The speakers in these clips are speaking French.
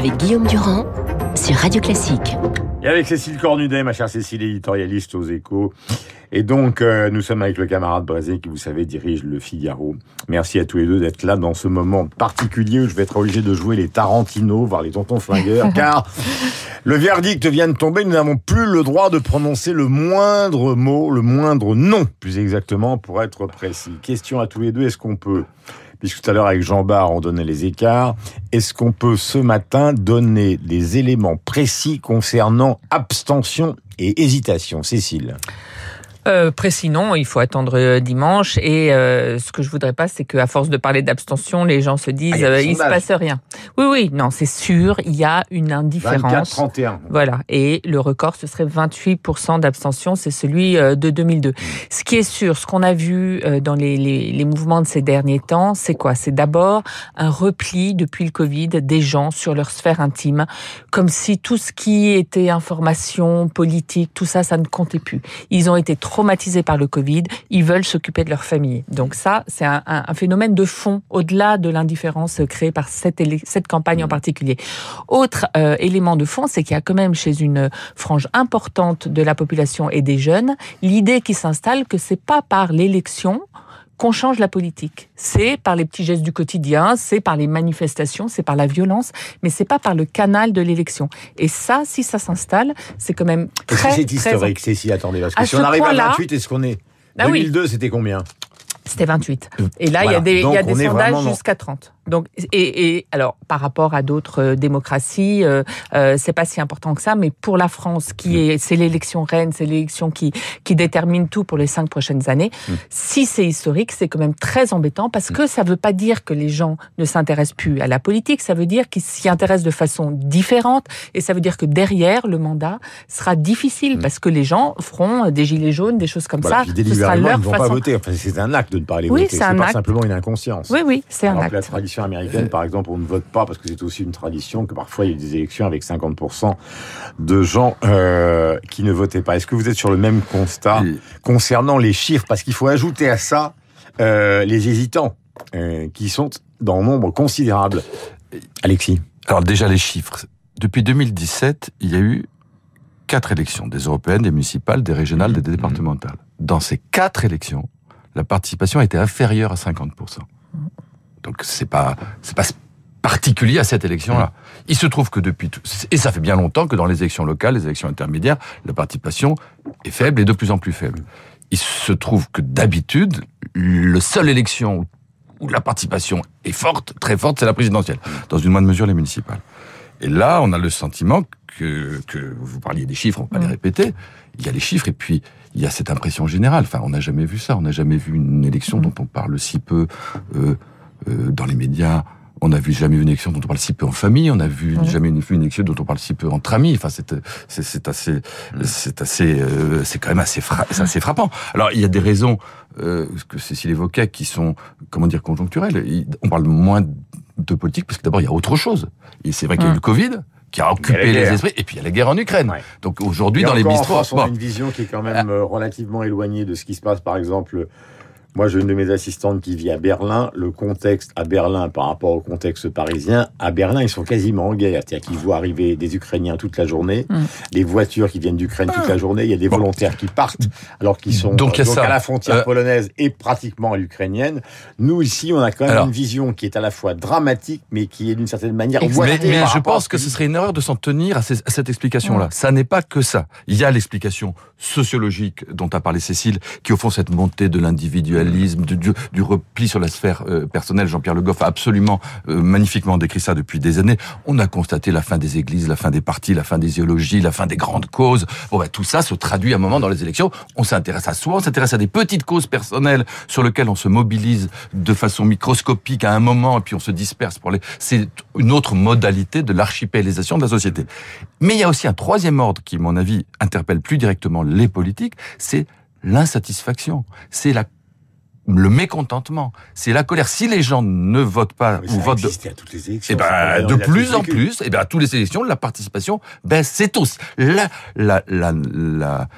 avec Guillaume Durand sur Radio Classique. Et avec Cécile Cornudet, ma chère Cécile, éditorialiste aux échos. Et donc, euh, nous sommes avec le camarade Brézé qui, vous savez, dirige le Figaro. Merci à tous les deux d'être là dans ce moment particulier où je vais être obligé de jouer les Tarantino, voire les tontons flingueurs, car le verdict vient de tomber. Nous n'avons plus le droit de prononcer le moindre mot, le moindre nom, plus exactement, pour être précis. Question à tous les deux, est-ce qu'on peut puisque tout à l'heure avec Jean Barre, on donnait les écarts. Est-ce qu'on peut ce matin donner des éléments précis concernant abstention et hésitation Cécile? Euh, précis non, il faut attendre euh, dimanche. Et euh, ce que je voudrais pas, c'est qu'à force de parler d'abstention, les gens se disent Ah, des il se passe rien. Oui, oui, non, c'est sûr, il y a une indifférence. 24-31. Voilà, et le record, ce serait 28% d'abstention, c'est celui euh, de 2002. Ce qui est sûr, ce qu'on a vu euh, dans les, les, les mouvements de ces derniers temps, c'est quoi? C'est d'abord un repli depuis le Covid des gens sur leur sphère intime, comme si tout ce qui était information, politique, tout ça, ça ne comptait plus. Ils ont été traumatisés par le Covid, ils veulent s'occuper de leur famille. Donc ça, c'est un, un- un phénomène de fond, au-delà de l'indifférence créée par cette, campagne en particulier. Autre euh, élément de fond, c'est qu'il y a quand même chez une frange importante de la population et des jeunes, l'idée qui s'installe que c'est pas par l'élection qu'on change la politique. C'est par les petits gestes du quotidien, c'est par les manifestations, c'est par la violence, mais c'est pas par le canal de l'élection. Et ça, si ça s'installe, c'est quand même très, c'est très historique, Cécile Attendez, parce que À si on arrive à point-là- 28, est-ce qu'on est... Ah oui. 2002, c'était combien? C'était 28. Et là, il y a des, y a sondages dans- jusqu'à 30. Donc, et, et alors, par rapport à d'autres euh, démocraties, euh, euh, c'est pas si important que ça, mais pour la France, qui est, c'est l'élection reine, c'est l'élection qui, qui détermine tout pour les cinq prochaines années. Si c'est historique, c'est quand même très embêtant parce que ça veut pas dire que les gens ne s'intéressent plus à la politique, ça veut dire qu'ils s'y intéressent de façon différente et ça veut dire que derrière, le mandat sera difficile parce que les gens feront des gilets jaunes, des choses comme Voilà, ça. Ce sera ils leur ne vont pas voter. Enfin, c'est un acte de ne pas aller Oui, voter. c'est un pas acte. simplement une inconscience. Oui, oui, c'est un la acte. Tradition américaine, par exemple, on ne vote pas parce que c'est aussi une tradition que parfois il y a eu des élections avec 50% de gens euh, qui ne votaient pas. Est-ce que vous êtes sur le même constat concernant les chiffres? Parce qu'il faut ajouter à ça euh, les hésitants euh, qui sont dans un nombre considérable. Alexis Alors déjà les chiffres. Depuis 2017, il y a eu quatre élections, des européennes, des municipales, des régionales, des départementales. Dans ces quatre élections, la participation a été inférieure à 50%. Donc c'est pas c'est pas particulier à cette élection-là. Il se trouve que depuis tout- et ça fait bien longtemps que dans les élections locales, les élections intermédiaires, la participation est faible et de plus en plus faible. Il se trouve que d'habitude, le seule élection où la participation est forte, très forte, c'est la présidentielle. Dans une moindre mesure, les municipales. Et là, on a le sentiment que, que vous parliez des chiffres, on va pas les répéter. Il y a les chiffres et puis il y a cette impression générale. Enfin, on n'a jamais vu ça. On n'a jamais vu une élection dont on parle si peu euh, euh, dans les médias. On n'a vu jamais vu une élection dont on parle si peu en famille. On a vu jamais vu une élection dont on parle si peu entre amis. Enfin, c'est c'est c'est assez c'est assez euh, c'est quand même assez fra- assez frappant. Alors, il y a des raisons euh, que Cécile évoquait qui sont comment dire conjoncturelles. Il- On parle moins de politique parce que d'abord il y a autre chose. Et c'est vrai qu'il y a eu le Covid qui a occupé les esprits et puis il y a la guerre en Ukraine. Ouais. Donc aujourd'hui dans les bistrots, on a une vision qui est quand même euh, relativement éloignée de ce qui se passe, par exemple. Moi, j'ai une de mes assistantes qui vit à Berlin. Le contexte à Berlin par rapport au contexte parisien, à Berlin, ils sont quasiment en guerre. C'est-à-dire qu'ils voient arriver des Ukrainiens toute la journée, Mm. des voitures qui viennent d'Ukraine toute la journée. Il y a des Bon. volontaires qui partent alors qu'ils sont Donc, ça. à la frontière Euh, polonaise et pratiquement à l'ukrainienne. Nous, ici, on a quand même Alors. une vision qui est à la fois dramatique, mais qui est d'une certaine manière mais, voilée mais je pense que ce serait une erreur de s'en tenir à, ces- à cette explication-là. Ça n'est pas que ça. Il y a l'explication sociologique dont a parlé Cécile, qui au fond cette montée de l'individualisme, du, du, du repli sur la sphère euh, personnelle. Jean-Pierre Le Goff a absolument euh, magnifiquement décrit ça depuis des années. On a constaté la fin des églises, la fin des partis, la fin des idéologies, la fin des grandes causes. Bon, bah, tout ça se traduit à un moment dans les élections. On s'intéresse à soi, on s'intéresse à des petites causes personnelles sur lesquelles on se mobilise de façon microscopique à un moment et puis on se disperse pour les. C'est une autre modalité de l'archipélisation de la société. Mais il y a aussi un troisième ordre qui, mon avis, interpelle plus directement les politiques, c'est l'insatisfaction. C'est la le mécontentement, c'est la colère. Si les gens ne votent pas ou votent de, à toutes les élections. eh ben, de plus en plus, eh ben, à toutes les élections, la participation baisse. C'est tous. La, la, la, la,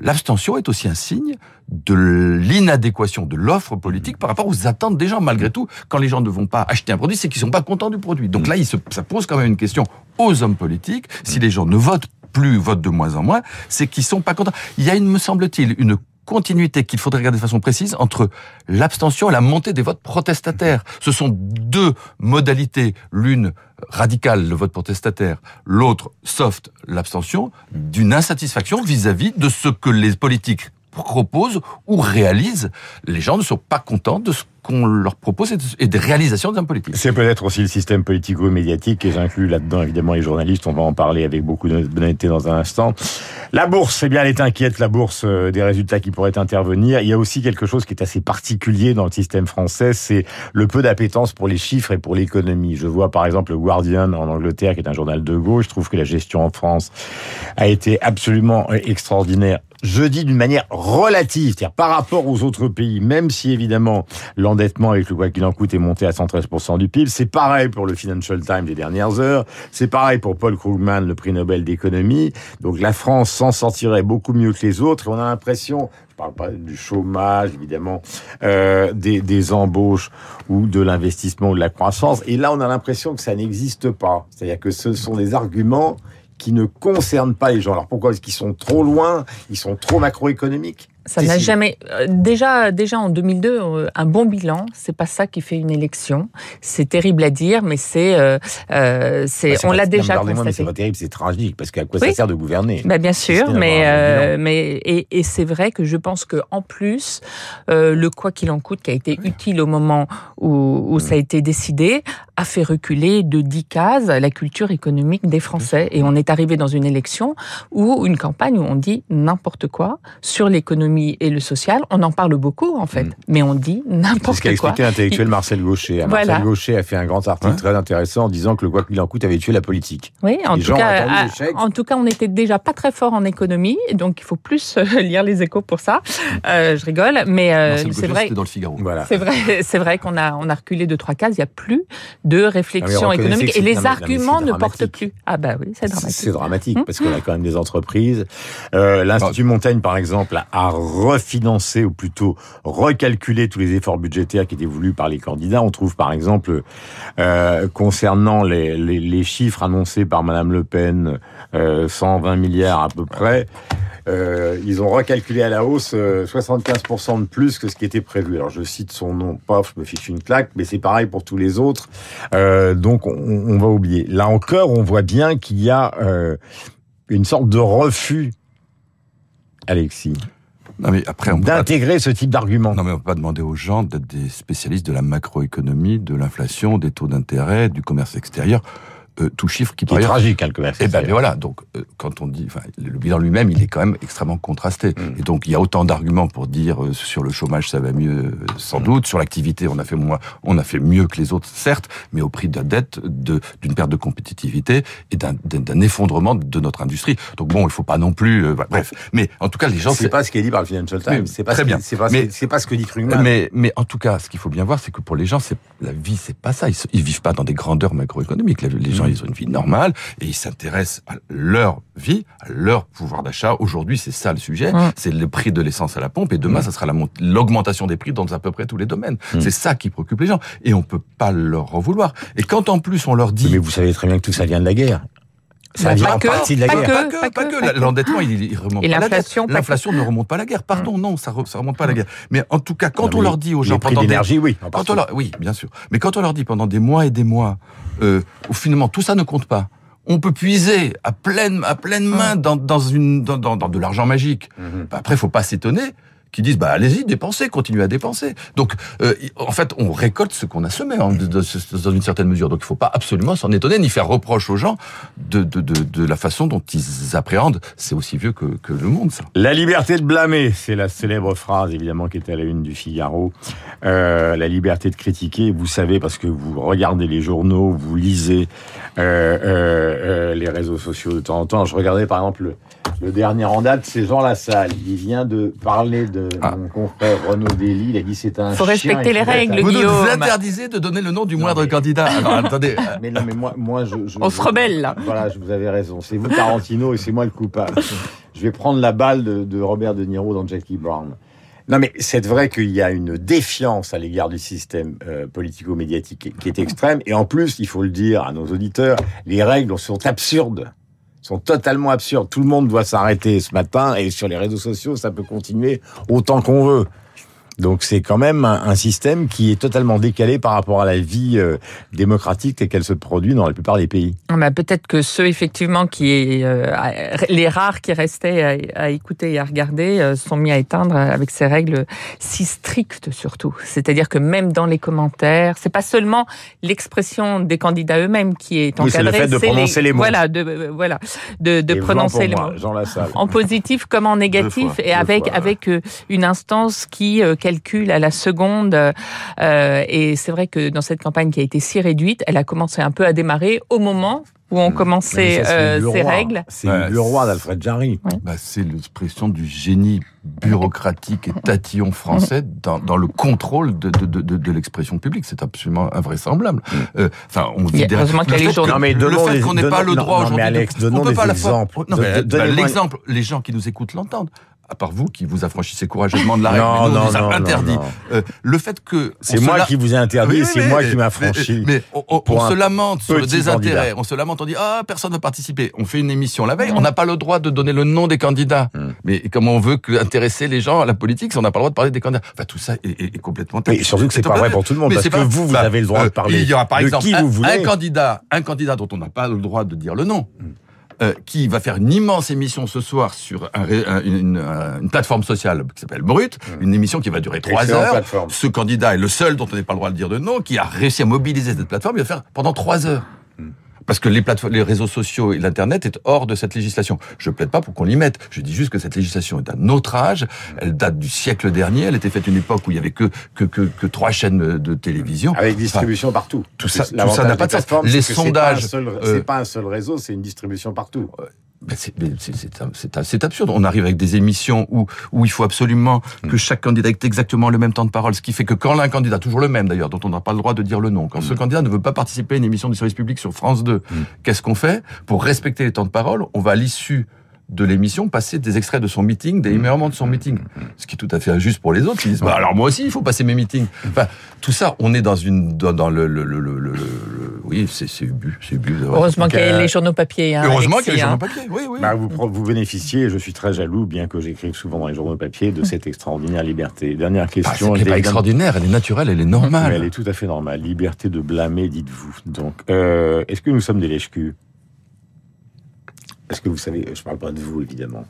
l'abstention est aussi un signe de l'inadéquation de l'offre politique par rapport aux attentes des gens. Malgré tout, quand les gens ne vont pas acheter un produit, c'est qu'ils sont pas contents du produit. Donc là, il se, ça pose quand même une question aux hommes politiques. Si les gens ne votent plus, votent de moins en moins, c'est qu'ils sont pas contents. Il y a une, me semble-t-il, une continuité qu'il faudrait regarder de façon précise entre l'abstention et la montée des votes protestataires. Ce sont deux modalités, l'une radicale, le vote protestataire, l'autre soft, l'abstention, d'une insatisfaction vis-à-vis de ce que les politiques proposent ou réalisent. Les gens ne sont pas contents de ce qu'on leur propose et des réalisations d'un politique. C'est peut-être aussi le système politico-médiatique et j'inclus là-dedans évidemment les journalistes. On va en parler avec beaucoup d'honnêteté dans un instant. La bourse, c'est bien, elle est inquiète, la bourse euh, des résultats qui pourraient intervenir. Il y a aussi quelque chose qui est assez particulier dans le système français, c'est le peu d'appétence pour les chiffres et pour l'économie. Je vois par exemple le Guardian en Angleterre, qui est un journal de gauche. Trouve que la gestion en France a été absolument euh, extraordinaire je dis d'une manière relative, c'est-à-dire par rapport aux autres pays, même si évidemment l'endettement avec le quoi qu'il en coûte est monté à 113% du PIB, c'est pareil pour le Financial Times des dernières heures, c'est pareil pour Paul Krugman, le prix Nobel d'économie. Donc la France s'en sortirait beaucoup mieux que les autres. Et on a l'impression, je parle pas du chômage évidemment, euh, des, des embauches ou de l'investissement ou de la croissance. Et là, on a l'impression que ça n'existe pas. C'est-à-dire que ce sont des arguments qui ne concernent pas les gens. Alors pourquoi Est-ce qu'ils sont trop loin? Ils sont trop macroéconomiques? Ça n'a jamais. Euh, déjà, déjà en 2002, euh, un bon bilan, c'est pas ça qui fait une élection. C'est terrible à dire, mais c'est, euh, euh c'est, bah, on l'a déjà constaté. c'est pas terrible, c'est tragique, parce qu'à quoi ça sert de gouverner? Bah, Bien sûr, mais euh, mais et, et c'est vrai que je pense que en plus, euh, le quoi qu'il en coûte, qui a été utile au moment où, où ça a été décidé, a fait reculer de 10 cases la culture économique des Français. Et on est arrivé dans une élection ou une campagne où on dit n'importe quoi sur l'économie et le social. On en parle beaucoup, en fait, mm. mais on dit n'importe quoi. C'est ce qu'a expliqué l'intellectuel Marcel Gaucher. Marcel Gaucher a fait un grand article très intéressant en disant que le quoi qu'il en coûte avait tué la politique. Oui, en tout, cas, en tout cas, on était déjà pas très fort en économie, donc il faut plus euh, lire les échos pour ça. Euh, je rigole, mais euh, c'est vrai. dans le Figaro. Voilà. C'est vrai, c'est vrai qu'on a on a reculé de trois cases. Il y a plus de réflexion ah économique et les arguments ne portent plus. Ah bah oui, c'est dramatique. C'est dramatique hum parce qu'on a quand même des entreprises. Euh, L'Institut Montaigne, par exemple, a refinancé ou plutôt recalculé tous les efforts budgétaires qui étaient voulus par les candidats. On trouve par exemple euh, concernant les, les, les, chiffres annoncés par Madame Le Pen, euh, 120 milliards à peu près. Euh, ils ont recalculé à la hausse 75% euh, de plus que ce qui était prévu. Alors je cite son nom, paf, je me fiche une claque, mais c'est pareil pour tous les autres. Euh, donc on, on, va oublier. Là encore, on voit bien qu'il y a euh, une sorte de refus, Alexis. Non mais après, d'intégrer ce type d'argument. Non mais on peut pas demander aux gens d'être des spécialistes de la macroéconomie, de l'inflation, des taux d'intérêt, du commerce extérieur. Euh, tout chiffre qui, qui est tragique, hein, commerce. Et ben mais voilà, donc euh, quand on dit, le bilan lui-même, il est quand même extrêmement contrasté. Mm. Et donc il y a autant d'arguments pour dire euh, sur le chômage ça va mieux, sans mm. doute, sur l'activité on a fait moins, on a fait mieux que les autres, certes, mais au prix de la dette, de d'une perte de compétitivité et d'un effondrement de notre industrie. Donc bon, il faut pas non plus, bah, bref. Mais en tout cas, les gens. C'est pas ce qui est dit par le Financial Times. C'est pas très bien. C'est pas, c'est pas ce que dit Krugman. Mais mais en tout cas, ce qu'il faut bien voir, c'est que pour les gens, c'est la vie, c'est pas ça. Ils, ils vivent pas dans des grandeurs macroéconomiques. Les gens. Ils ont une vie normale et ils s'intéressent à leur vie, à leur pouvoir d'achat. Aujourd'hui, c'est ça le sujet. C'est le prix de l'essence à la pompe et demain, ça sera l'augmentation des prix dans à peu près tous les domaines. C'est ça qui préoccupe les gens et on peut pas leur en vouloir. Et quand en plus on leur dit... Mais vous savez très bien que tout ça vient de la guerre. Ça vient en partie de la guerre. pas, que, pas, que, L'endettement, il, il, remonte pas la guerre. L'inflation ne remonte pas la guerre. Pardon, non, ça, ça remonte pas la guerre. Mais en tout cas, quand on leur dit aux gens pendant des... oui. Quand on leur, oui, bien sûr. Mais quand on leur dit pendant des mois et des mois, euh, où finalement tout ça ne compte pas, on peut puiser à pleine, à pleine main dans, dans, une, dans, dans, de l'argent magique. Mmh. Après, faut pas s'étonner qui disent bah allez-y dépensez continuez à dépenser. Donc euh, en fait on récolte ce qu'on a semé hein, dans une certaine mesure. Donc il faut pas absolument s'en étonner ni faire reproche aux gens de, de, de, la façon dont ils appréhendent. C'est aussi vieux que, que, le monde ça. La liberté de blâmer c'est la célèbre phrase évidemment qui était à la une du Figaro. Euh, la liberté de critiquer vous savez parce que vous regardez les journaux vous lisez euh, les réseaux sociaux de temps en temps. Je regardais par exemple le dernier en date, c'est Jean Lassalle. Il vient de parler de ah. mon confrère Renaud Dely. Il a dit c'est un. Faut respecter les règles, Vous nous interdisez de donner le nom du moindre candidat. Alors attendez. Mais non, mais moi, moi, je. On se rebelle là. Voilà, je vous avais raison. C'est vous Tarantino et c'est moi le coupable. Je vais prendre la balle de, de Robert De Niro dans Jackie Brown. Non, mais c'est vrai qu'il y a une défiance à l'égard du système euh, politico-médiatique qui est extrême. Et en plus, il faut le dire à nos auditeurs, les règles sont absurdes. Sont totalement absurdes. Tout le monde doit s'arrêter ce matin et sur les réseaux sociaux, ça peut continuer autant qu'on veut. Donc c'est quand même un, un système qui est totalement décalé par rapport à la vie euh, démocratique telle qu'elle se produit dans la plupart des pays. Ah bah, peut-être que ceux effectivement qui euh, les rares qui restaient à, à, écouter et à regarder euh, sont mis à éteindre avec ces règles si strictes surtout. C'est-à-dire que même dans les commentaires, c'est pas seulement l'expression des candidats eux-mêmes qui est Oui, c'est encadrée, le fait de prononcer les mots. Voilà, de euh, voilà, de, prononcer les moi, mots. En positif comme en négatif, fois, et avec fois, ouais. avec euh, une instance qui euh, calcule à la seconde. euh, et c'est vrai que dans cette campagne qui a été si réduite, elle a commencé un peu à démarrer au moment où on commençait euh, ces règles. C'est Ouais, le roi d'Alfred Jarry. Bah, c'est l'expression du génie bureaucratique et tatillon français dans, dans le contrôle de, de, de, de, de l'expression publique. C'est absolument invraisemblable. Euh, Enfin, on Il y vit a- derrière- heureusement qu'il y a le les fait journaux. que- Non, mais le fait qu'on n'ait pas le droit non, mais aujourd'hui. on donnons peut des pas la De- bah, l'exemple, les gens qui nous écoutent l'entendent. À part vous qui vous affranchissez courageusement de la règle, Non, mais nous, on non, nous a non, interdit. non, non. Euh, le fait que C'est moi la- qui vous ai interdit, Oui, c'est moi qui m'a mais-. Mais, on, se lamente sur le désintérêt. candidat. On se lamente, on dit ah personne n'a participé. On fait une émission la veille, on n'a pas le droit de donner le nom des candidats. Mm. Mais comment on veut que, intéresser les gens à la politique si on n'a pas le droit de parler des candidats? Enfin tout ça est, est- est complètement. Mais surtout que c'est pas vrai pour tout le monde, Mais parce que pas- vous, vous bah, avez le droit de euh, parler Il y aura par exemple un, vous candidat, un candidat dont on n'a pas le droit de dire le nom. Euh, qui va faire une immense émission ce soir sur un un- une, plateforme sociale qui s'appelle Brut, une émission qui va durer trois heures. plateforme. Ce candidat est le seul dont on n'est pas le droit de dire de nom, qui a réussi à mobiliser cette plateforme, il va faire pendant trois heures. Parce que les plateformes, les réseaux sociaux et l'internet est hors de cette législation. Je plaide pas pour qu'on l'y mette. Je dis juste que cette législation est d'un autre âge. Elle date du siècle dernier. Elle était faite à une époque où il y avait que que que, que trois chaînes de télévision. Avec distribution partout. tout ça- tout ça n'a pas de sens. Les que c'est pas sondages, euh, C'est pas un seul réseau, c'est une distribution partout. C'est- absurde. On arrive avec des émissions où, où il faut absolument que chaque candidat ait exactement le même temps de parole, ce qui fait que quand un candidat, toujours le même d'ailleurs, dont on n'a pas le droit de dire le nom, quand ce candidat ne veut pas participer à une émission du service public sur France 2, qu'est-ce qu'on fait? Pour respecter les temps de parole, on va à l'issue de l'émission passer des extraits de son meeting, des moments de son meeting. Ce qui est tout à fait injuste pour les autres qui disent, bah, alors moi aussi, il faut passer mes meetings. Enfin, tout ça, on est dans une, dans, dans le, le, le, le, le- le- oui, c'est, c'est bu, c'est bu. Heureusement Donc, qu'il y a euh, les journaux papier. Hein, Heureusement Alexis, qu'il y a les hein. journaux papier. Oui, oui. Bah, vous, vous bénéficiez, et je suis très jaloux, bien que j'écrive souvent dans les journaux papier, de cette extraordinaire liberté. Dernière Ah, question. elle n'est elle pas est- extraordinaire, elle est naturelle, elle est Mais normale. elle est tout à fait normale. Liberté de blâmer, dites-vous. Donc, euh, est-ce que nous sommes des lèche-culs Est-ce que vous savez, je parle pas de vous, évidemment.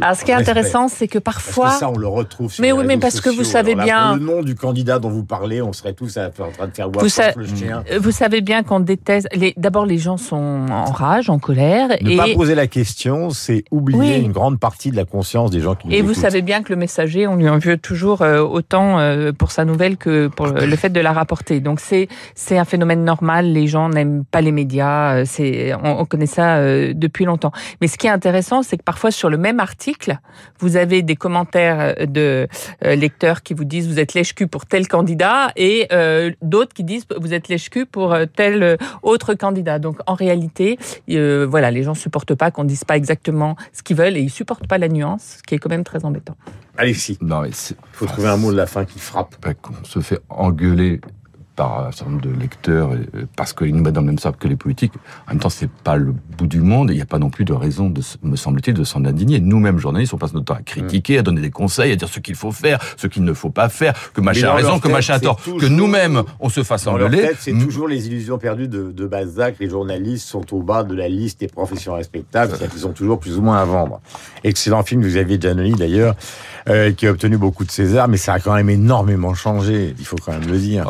Alors, ce qui est intéressant, c'est que Parce parfois, que ça, on le retrouve sur Mais les oui, mais parce que vous sociaux. savez Alors là, bien- le nom du candidat dont vous parlez, on serait tous en train de faire voir Vous sa- le chien. euh, vous savez bien qu'on déteste. Les... D'abord, les gens sont en rage, en colère, Ne et pas poser la question, c'est oublier Oui. une grande partie de la conscience des gens qui nous Et vous écoutent. savez bien que le messager, on lui en veut toujours euh, autant euh, pour sa nouvelle que pour le fait de la rapporter. Donc c'est un phénomène normal. Les gens n'aiment pas les médias. on, on connaît ça euh, depuis longtemps. Mais ce qui est intéressant, c'est que parfois sur le même article, vous avez des commentaires de euh, lecteurs qui vous disent vous êtes lèche-cul pour tel candidat et euh, d'autres qui disent vous êtes lèche-cul pour euh, tel euh, autre candidat. Donc en réalité, euh, voilà, les gens supportent pas qu'on dise pas exactement ce qu'ils veulent et ils supportent pas la nuance, ce qui est quand même très embêtant. Alexis, Non, mais faut trouver un mot de la fin qui frappe. bah, qu'on se fait engueuler par un certain nombre de lecteurs euh, parce qu'ils nous mettent dans le même sac que les politiques. En même temps, c'est pas le bout du monde. Il n'y a pas non plus de raison, de, me semble-t-il, de s'en indigner. Nous-mêmes, journalistes, on passe notre temps à critiquer, à donner des conseils, à dire ce qu'il faut faire, ce qu'il ne faut pas faire, que machin a raison, que machin a tort, que nous-mêmes, on se fasse engueuler. c'est toujours les illusions perdues de, de Balzac. Les journalistes sont au bas de la liste des professions respectables, c'est-à-dire qu'ils ont toujours plus ou moins à vendre. Excellent film de Xavier Giannoli, d'ailleurs, euh, qui a obtenu beaucoup de César, mais ça a quand même énormément changé, il faut quand même le dire.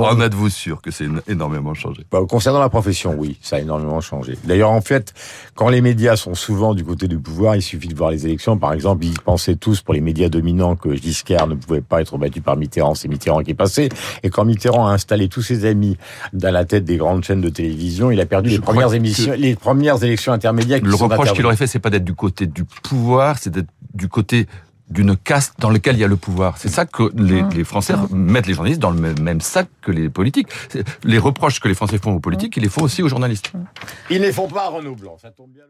En êtes-vous Défendons- en êtes-vous sûr que c'est énormément changé? Bah, concernant la profession, oui, ça a énormément changé. D'ailleurs, en fait, quand les médias sont souvent du côté du pouvoir, il suffit de voir les élections. Par exemple, ils pensaient tous pour les médias dominants que Giscard ne pouvait pas être battu par Mitterrand. C'est Mitterrand qui est passé. Et quand Mitterrand a installé tous ses amis dans la tête des grandes chaînes de télévision, il a perdu Je les premières que- émissions, les premières élections intermédiaires. Qui Le reproche qu'il aurait fait, c'est pas d'être du côté du pouvoir, c'est d'être du côté d'une caste dans lequel il y a le pouvoir. C'est ça que les, les Français mettent les journalistes dans le même, même sac que les politiques. Les reproches que les Français font aux politiques, ils les font aussi aux journalistes. Ils ne les font pas à Renaud Blanc. Ça tombe bien.